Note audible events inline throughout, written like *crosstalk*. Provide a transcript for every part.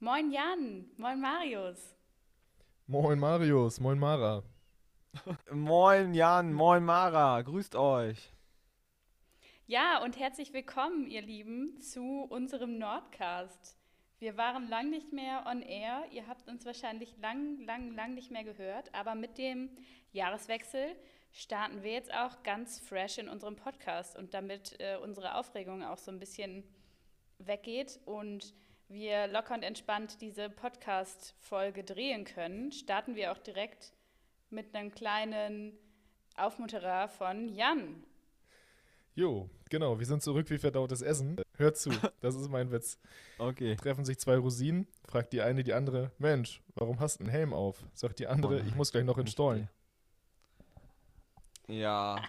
Moin Jan, moin Marius. Moin Marius, moin Mara. moin Jan, moin Mara, grüßt euch. Ja, und herzlich willkommen, ihr Lieben, zu unserem Nordcast. Wir waren lang nicht mehr on air. Ihr habt uns wahrscheinlich lang, lang, lang nicht mehr gehört. Aber mit dem Jahreswechsel starten wir jetzt auch ganz fresh in unserem Podcast. Und damit äh, unsere Aufregung auch so ein bisschen weggeht und wir locker und entspannt diese Podcast-Folge drehen können, starten wir auch direkt mit einem kleinen Aufmunterer von Jan. Jo, genau, wir sind zurück wie verdautes Essen. Hört zu, das ist mein Witz. *laughs* Okay. Treffen sich zwei Rosinen, fragt die eine die andere, Mensch, warum hast du einen Helm auf? Sagt die andere, oh ich muss gleich noch in Stollen. Ja,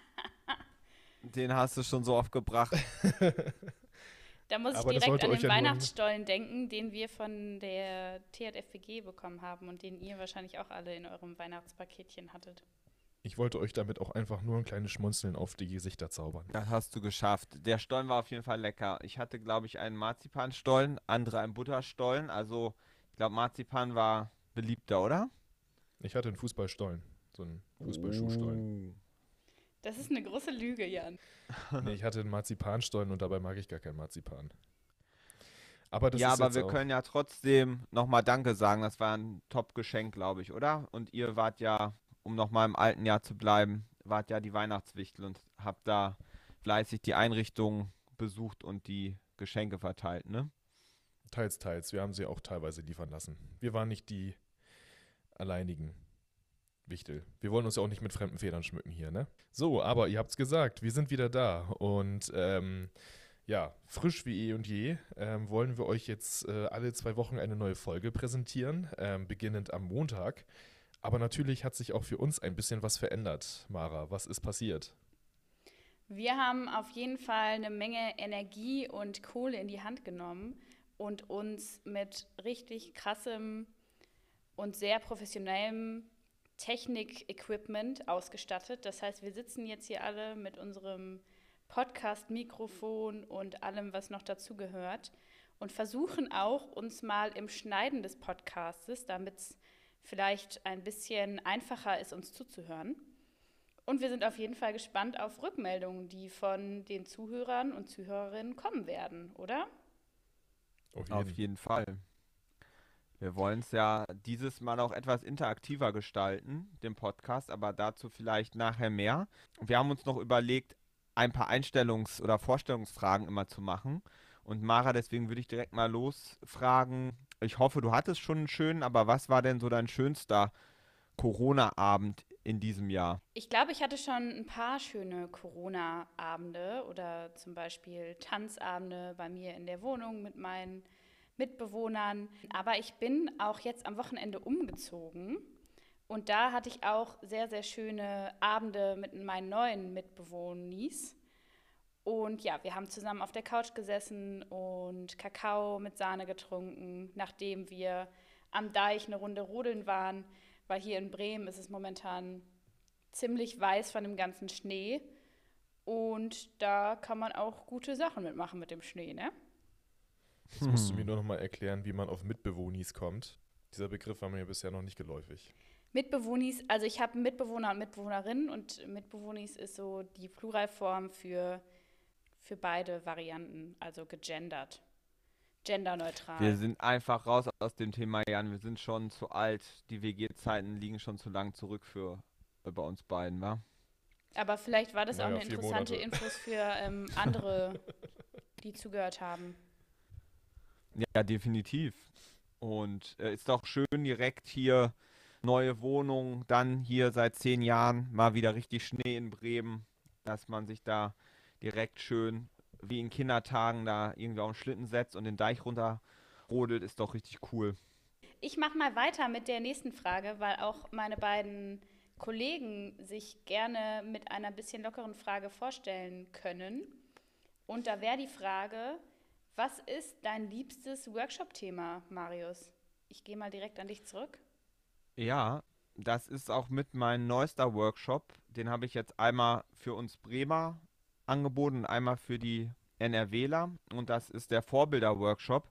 *laughs* den hast du schon so oft gebracht. *laughs* Da muss ich Aber direkt an den ja Weihnachtsstollen denken, den wir von der THFWG bekommen haben und den ihr wahrscheinlich auch alle in eurem Weihnachtspaketchen hattet. Ich wollte euch damit auch einfach nur ein kleines Schmunzeln auf die Gesichter zaubern. Das hast du geschafft. Der Stollen war auf jeden Fall lecker. Ich hatte, glaube ich, einen Marzipanstollen, andere einen Butterstollen. Also, ich glaube, Marzipan war beliebter, oder? Ich hatte einen Fußballstollen. So einen Fußballschuhstollen. Oh. Das ist eine große Lüge, Jan. *laughs* nee, ich hatte einen Marzipanstollen und dabei mag ich gar keinen Marzipan. Aber das ja, ist aber wir können ja trotzdem nochmal Danke sagen. Das war ein Top-Geschenk, glaube ich, oder? Und ihr wart ja um nochmal im alten Jahr zu bleiben, wart ja die Weihnachtswichtel und habt da fleißig die Einrichtung besucht und die Geschenke verteilt, ne? Teils, teils. Wir haben sie auch teilweise liefern lassen. Wir waren nicht die alleinigen Wichtel. Wir wollen uns ja auch nicht mit fremden Federn schmücken hier, ne? So, aber ihr habt's gesagt, wir sind wieder da und ähm, ja, frisch wie eh und je ähm, wollen wir euch jetzt äh, alle zwei Wochen eine neue Folge präsentieren, ähm, beginnend am Montag. Aber natürlich hat sich auch für uns ein bisschen was verändert. Mara, was ist passiert? Wir haben auf jeden Fall eine Menge Energie und Kohle in die Hand genommen und uns mit richtig krassem und sehr professionellem Technik-Equipment ausgestattet. Das heißt, wir sitzen jetzt hier alle mit unserem Podcast-Mikrofon und allem, was noch dazugehört und versuchen auch, uns mal im Schneiden des Podcastes, damit es vielleicht ein bisschen einfacher ist, uns zuzuhören. Und wir sind auf jeden Fall gespannt auf Rückmeldungen, die von den Zuhörern und Zuhörerinnen kommen werden, oder? Auf jeden, auf jeden Fall. Wir wollen es ja dieses Mal auch etwas interaktiver gestalten, den Podcast, aber dazu vielleicht nachher mehr. Wir haben uns noch überlegt, ein paar Einstellungs- oder Vorstellungsfragen immer zu machen. Und Mara, deswegen würde ich direkt mal losfragen, ich hoffe, du hattest schon einen schönen, aber was war denn so dein schönster Corona-Abend in diesem Jahr? Ich glaube, ich hatte schon ein paar schöne Corona-Abende oder zum Beispiel Tanzabende bei mir in der Wohnung mit meinen Mitbewohnern. Aber ich bin auch jetzt am Wochenende umgezogen. Und da hatte ich auch sehr, sehr schöne Abende mit meinen neuen Mitbewohnis. Und ja, wir haben zusammen auf der Couch gesessen und Kakao mit Sahne getrunken, nachdem wir am Deich eine Runde rodeln waren, weil hier in Bremen ist es momentan ziemlich weiß von dem ganzen Schnee. Und da kann man auch gute Sachen mitmachen mit dem Schnee, ne? Jetzt musst du mir nur noch mal erklären, wie man auf Mitbewohnis kommt. Dieser Begriff war mir bisher noch nicht geläufig. Mitbewohnis, also ich habe Mitbewohner und Mitbewohnerinnen und Mitbewohnis ist so die Pluralform für für beide Varianten, also gegendert. Genderneutral. Wir sind einfach raus aus dem Thema, Jan. Wir sind schon zu alt. Die WG-Zeiten liegen schon zu lang zurück für äh, bei uns beiden, wa? Aber vielleicht war das naja, auch eine interessante. Infos für ähm, andere, *laughs* die zugehört haben. Ja, definitiv. Und äh, ist doch schön direkt hier neue Wohnung, dann hier seit zehn Jahren mal wieder richtig Schnee in Bremen, dass man sich da direkt schön wie in Kindertagen da irgendwie auf den Schlitten setzt und den Deich runterrodelt, ist doch richtig cool. Ich mache mal weiter mit der nächsten Frage, weil auch meine beiden Kollegen sich gerne mit einer bisschen lockeren Frage vorstellen können. Und da wäre die Frage, was ist dein liebstes Workshop-Thema, Marius? Ich gehe mal direkt an dich zurück. Ja, das ist auch mit meinem neuester Workshop. Den habe ich jetzt einmal für uns Bremer angeboten, einmal für die NRWler und das ist der Vorbilder-Workshop.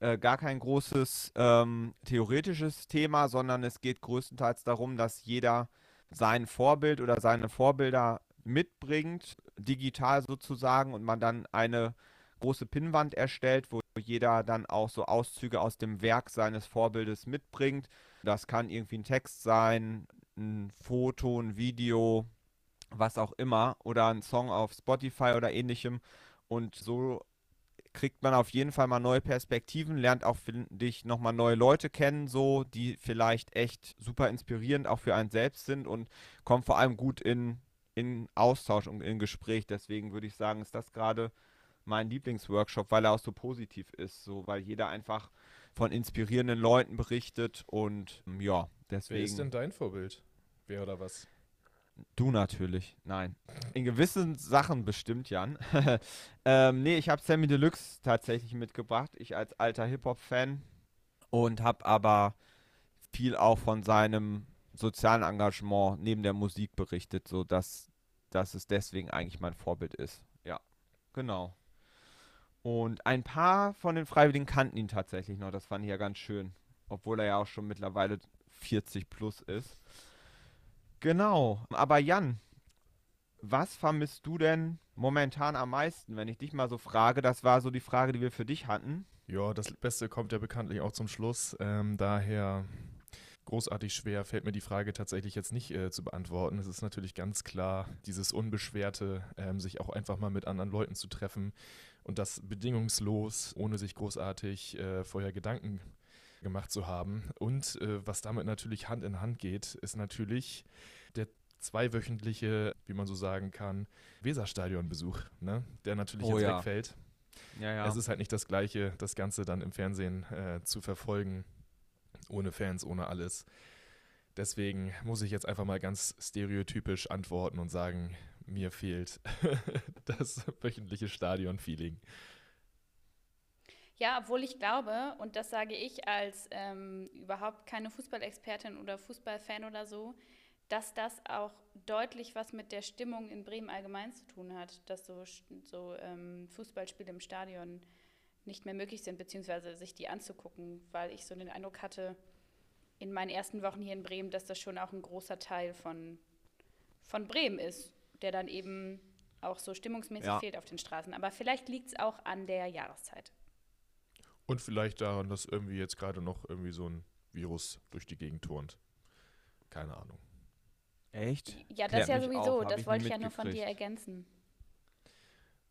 äh, gar kein großes ähm, theoretisches Thema, sondern es geht größtenteils darum, dass jeder sein Vorbild oder seine Vorbilder mitbringt, digital sozusagen, und man dann eine große Pinnwand erstellt, wo jeder dann auch so Auszüge aus dem Werk seines Vorbildes mitbringt. Das kann irgendwie ein Text sein, ein Foto, ein Video, was auch immer, oder ein Song auf Spotify oder ähnlichem. Und so kriegt man auf jeden Fall mal neue Perspektiven, lernt auch, finde ich, nochmal neue Leute kennen, so, die vielleicht echt super inspirierend auch für einen selbst sind und kommt vor allem gut in, in Austausch und in Gespräch. Deswegen würde ich sagen, ist das gerade mein Lieblingsworkshop, weil er auch so positiv ist, so, weil jeder einfach von inspirierenden Leuten berichtet und ja, deswegen. Wer ist denn dein Vorbild? Wer oder was? Du natürlich, nein. In gewissen Sachen bestimmt, Jan. *laughs* ähm, nee, ich habe Sammy Deluxe tatsächlich mitgebracht. Ich als alter Hip-Hop-Fan. Und habe aber viel auch von seinem sozialen Engagement neben der Musik berichtet, sodass dass es deswegen eigentlich mein Vorbild ist. Ja, genau. Und ein paar von den Freiwilligen kannten ihn tatsächlich noch. Das fand ich ja ganz schön. Obwohl er ja auch schon mittlerweile 40 plus ist. Genau. Aber Jan, was vermisst du denn momentan am meisten, wenn ich dich mal so frage? Das war so die Frage, die wir für dich hatten. Ja, das Beste kommt ja bekanntlich auch zum Schluss. Ähm, daher großartig schwer fällt mir die Frage tatsächlich jetzt nicht äh, zu beantworten. Es ist natürlich ganz klar, dieses Unbeschwerte, ähm, sich auch einfach mal mit anderen Leuten zu treffen und das bedingungslos, ohne sich großartig äh, vorher Gedanken gemacht zu haben. Und äh, was damit natürlich Hand in Hand geht, ist natürlich der zweiwöchentliche, wie man so sagen kann, Weserstadionbesuch, ne? der natürlich oh, jetzt ja. wegfällt. Ja, ja. Es ist halt nicht das Gleiche, das Ganze dann im Fernsehen äh, zu verfolgen, ohne Fans, ohne alles. Deswegen muss ich jetzt einfach mal ganz stereotypisch antworten und sagen, mir fehlt *laughs* das wöchentliche Stadion-Feeling. Ja, obwohl ich glaube, und das sage ich als ähm, überhaupt keine Fußballexpertin oder Fußballfan oder so, dass das auch deutlich was mit der Stimmung in Bremen allgemein zu tun hat, dass so, so ähm, Fußballspiele im Stadion nicht mehr möglich sind, beziehungsweise sich die anzugucken, weil ich so den Eindruck hatte, in meinen ersten Wochen hier in Bremen, dass das schon auch ein großer Teil von, von Bremen ist, der dann eben auch so stimmungsmäßig ja. fehlt auf den Straßen. Aber vielleicht liegt es auch an der Jahreszeit. Und vielleicht daran, dass irgendwie jetzt gerade noch irgendwie so ein Virus durch die Gegend turnt. Keine Ahnung. Echt? Ja, das ist ja sowieso. Auf, das wollte ich ja nur von dir ergänzen.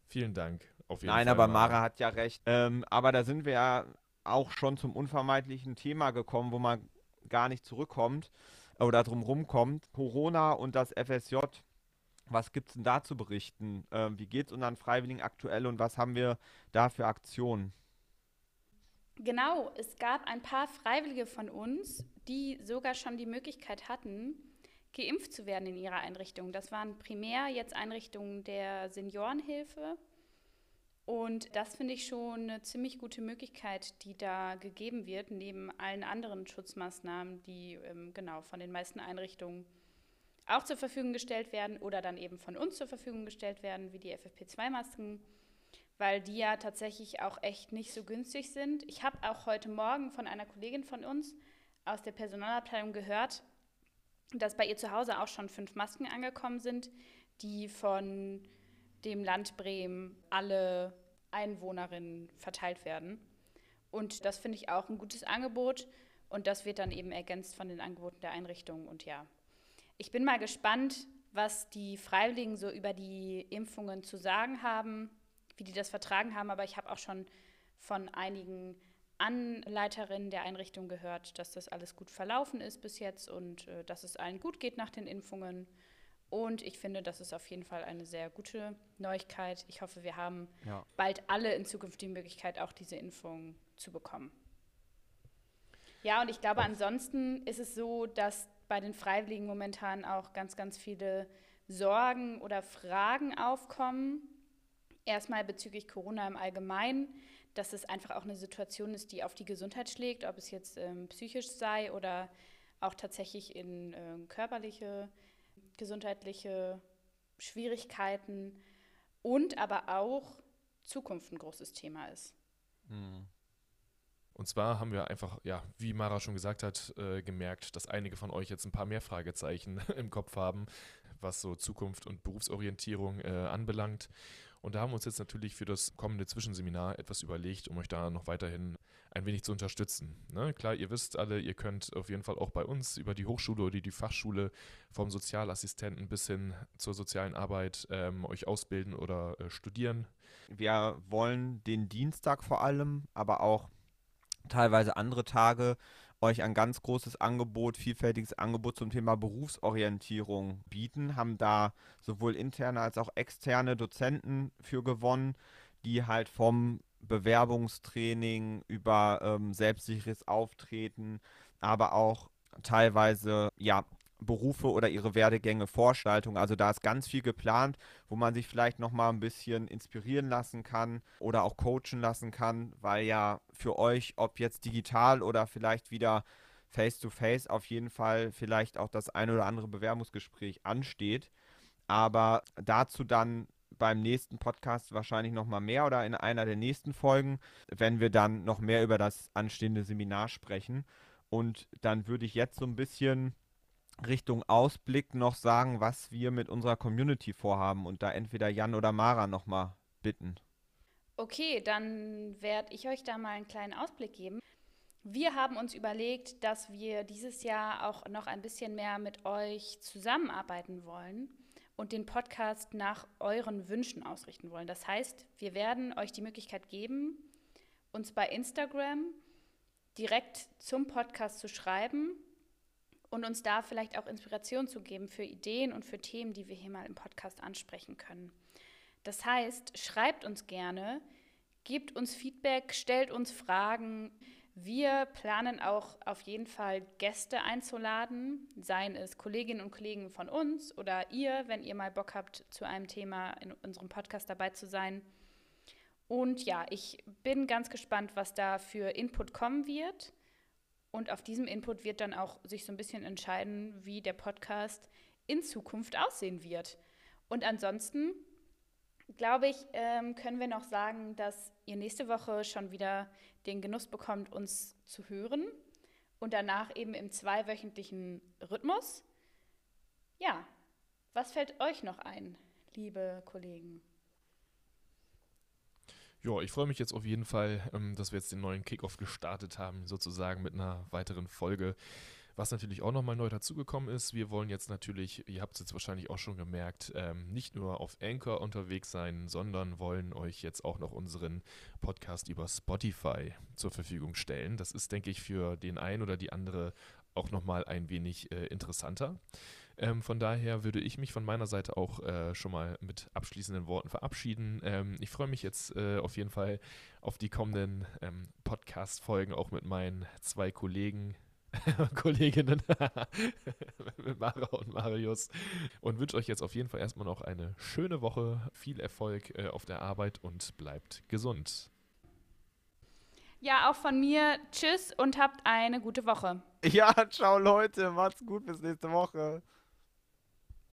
Vielen Dank. Auf jeden Nein, Fall aber Mara hat ja recht. Ähm, aber da sind wir ja auch schon zum unvermeidlichen Thema gekommen, wo man gar nicht zurückkommt oder drum rumkommt. Corona und das FSJ. Was gibt es denn da zu berichten? Ähm, wie geht es unseren Freiwilligen aktuell und was haben wir da für Aktionen? Genau, es gab ein paar Freiwillige von uns, die sogar schon die Möglichkeit hatten, geimpft zu werden in ihrer Einrichtung. Das waren primär jetzt Einrichtungen der Seniorenhilfe. Und das finde ich schon eine ziemlich gute Möglichkeit, die da gegeben wird, neben allen anderen Schutzmaßnahmen, die ähm, genau von den meisten Einrichtungen auch zur Verfügung gestellt werden oder dann eben von uns zur Verfügung gestellt werden, wie die FFP2-Masken, weil die ja tatsächlich auch echt nicht so günstig sind. Ich habe auch heute Morgen von einer Kollegin von uns aus der Personalabteilung gehört, dass bei ihr zu Hause auch schon fünf Masken angekommen sind, die von dem Land Bremen alle Einwohnerinnen verteilt werden. Und das finde ich auch ein gutes Angebot. Und das wird dann eben ergänzt von den Angeboten der Einrichtungen. Und ja, ich bin mal gespannt, was die Freiwilligen so über die Impfungen zu sagen haben, wie die das vertragen haben. Aber ich habe auch schon von einigen Anleiterinnen der Einrichtung gehört, dass das alles gut verlaufen ist bis jetzt und äh, dass es allen gut geht nach den Impfungen. Und ich finde, das ist auf jeden Fall eine sehr gute Neuigkeit. Ich hoffe, wir haben ja. bald alle in Zukunft die Möglichkeit, auch diese Impfung zu bekommen. Ja, und ich glaube, ansonsten ist es so, dass bei den Freiwilligen momentan auch ganz, ganz viele Sorgen oder Fragen aufkommen. Erstmal bezüglich Corona im Allgemeinen dass es einfach auch eine Situation ist, die auf die Gesundheit schlägt, ob es jetzt ähm, psychisch sei oder auch tatsächlich in äh, körperliche, gesundheitliche Schwierigkeiten und aber auch Zukunft ein großes Thema ist. Mhm. Und zwar haben wir einfach, ja, wie Mara schon gesagt hat, äh, gemerkt, dass einige von euch jetzt ein paar mehr Fragezeichen *laughs* im Kopf haben, was so Zukunft und Berufsorientierung äh, anbelangt. Und da haben wir uns jetzt natürlich für das kommende Zwischenseminar etwas überlegt, um euch da noch weiterhin ein wenig zu unterstützen. Ne? Klar, ihr wisst alle, ihr könnt auf jeden Fall auch bei uns über die Hochschule oder die Fachschule vom Sozialassistenten bis hin zur sozialen Arbeit ähm, euch ausbilden oder äh, studieren. Wir wollen den Dienstag vor allem, aber auch teilweise andere Tage euch ein ganz großes Angebot, vielfältiges Angebot zum Thema Berufsorientierung bieten, haben da sowohl interne als auch externe Dozenten für gewonnen, die halt vom Bewerbungstraining über ähm, selbstsicheres Auftreten, aber auch teilweise ja Berufe oder ihre Werdegänge, Vorschaltung. Also da ist ganz viel geplant, wo man sich vielleicht noch mal ein bisschen inspirieren lassen kann oder auch coachen lassen kann, weil ja für euch, ob jetzt digital oder vielleicht wieder face to face, auf jeden Fall vielleicht auch das ein oder andere Bewerbungsgespräch ansteht. Aber dazu dann beim nächsten Podcast wahrscheinlich noch mal mehr oder in einer der nächsten Folgen, wenn wir dann noch mehr über das anstehende Seminar sprechen. Und dann würde ich jetzt so ein bisschen Richtung Ausblick noch sagen, was wir mit unserer Community vorhaben und da entweder Jan oder Mara nochmal bitten. Okay, dann werde ich euch da mal einen kleinen Ausblick geben. Wir haben uns überlegt, dass wir dieses Jahr auch noch ein bisschen mehr mit euch zusammenarbeiten wollen und den Podcast nach euren Wünschen ausrichten wollen. Das heißt, wir werden euch die Möglichkeit geben, uns bei Instagram direkt zum Podcast zu schreiben und uns da vielleicht auch Inspiration zu geben für Ideen und für Themen, die wir hier mal im Podcast ansprechen können. Das heißt, schreibt uns gerne, gebt uns Feedback, stellt uns Fragen. Wir planen auch auf jeden Fall Gäste einzuladen, seien es Kolleginnen und Kollegen von uns oder ihr, wenn ihr mal Bock habt, zu einem Thema in unserem Podcast dabei zu sein. Und ja, ich bin ganz gespannt, was da für Input kommen wird. Und auf diesem Input wird dann auch sich so ein bisschen entscheiden, wie der Podcast in Zukunft aussehen wird. Und ansonsten, glaube ich, ähm, können wir noch sagen, dass ihr nächste Woche schon wieder den Genuss bekommt, uns zu hören. Und danach eben im zweiwöchentlichen Rhythmus. Ja, was fällt euch noch ein, liebe Kollegen? Ja, ich freue mich jetzt auf jeden Fall, ähm, dass wir jetzt den neuen Kickoff gestartet haben, sozusagen mit einer weiteren Folge. Was natürlich auch nochmal neu dazugekommen ist, wir wollen jetzt natürlich, ihr habt es jetzt wahrscheinlich auch schon gemerkt, ähm, nicht nur auf Anchor unterwegs sein, sondern wollen euch jetzt auch noch unseren Podcast über Spotify zur Verfügung stellen. Das ist, denke ich, für den einen oder die andere auch nochmal ein wenig äh, interessanter. Ähm, von daher würde ich mich von meiner Seite auch äh, schon mal mit abschließenden Worten verabschieden. Ähm, ich freue mich jetzt äh, auf jeden Fall auf die kommenden ähm, Podcast-Folgen, auch mit meinen zwei Kollegen. *laughs* Kolleginnen *laughs* mit Mara und Marius und wünsche euch jetzt auf jeden Fall erstmal noch eine schöne Woche, viel Erfolg äh, auf der Arbeit und bleibt gesund. Ja, auch von mir tschüss und habt eine gute Woche. Ja, ciao Leute, macht's gut bis nächste Woche.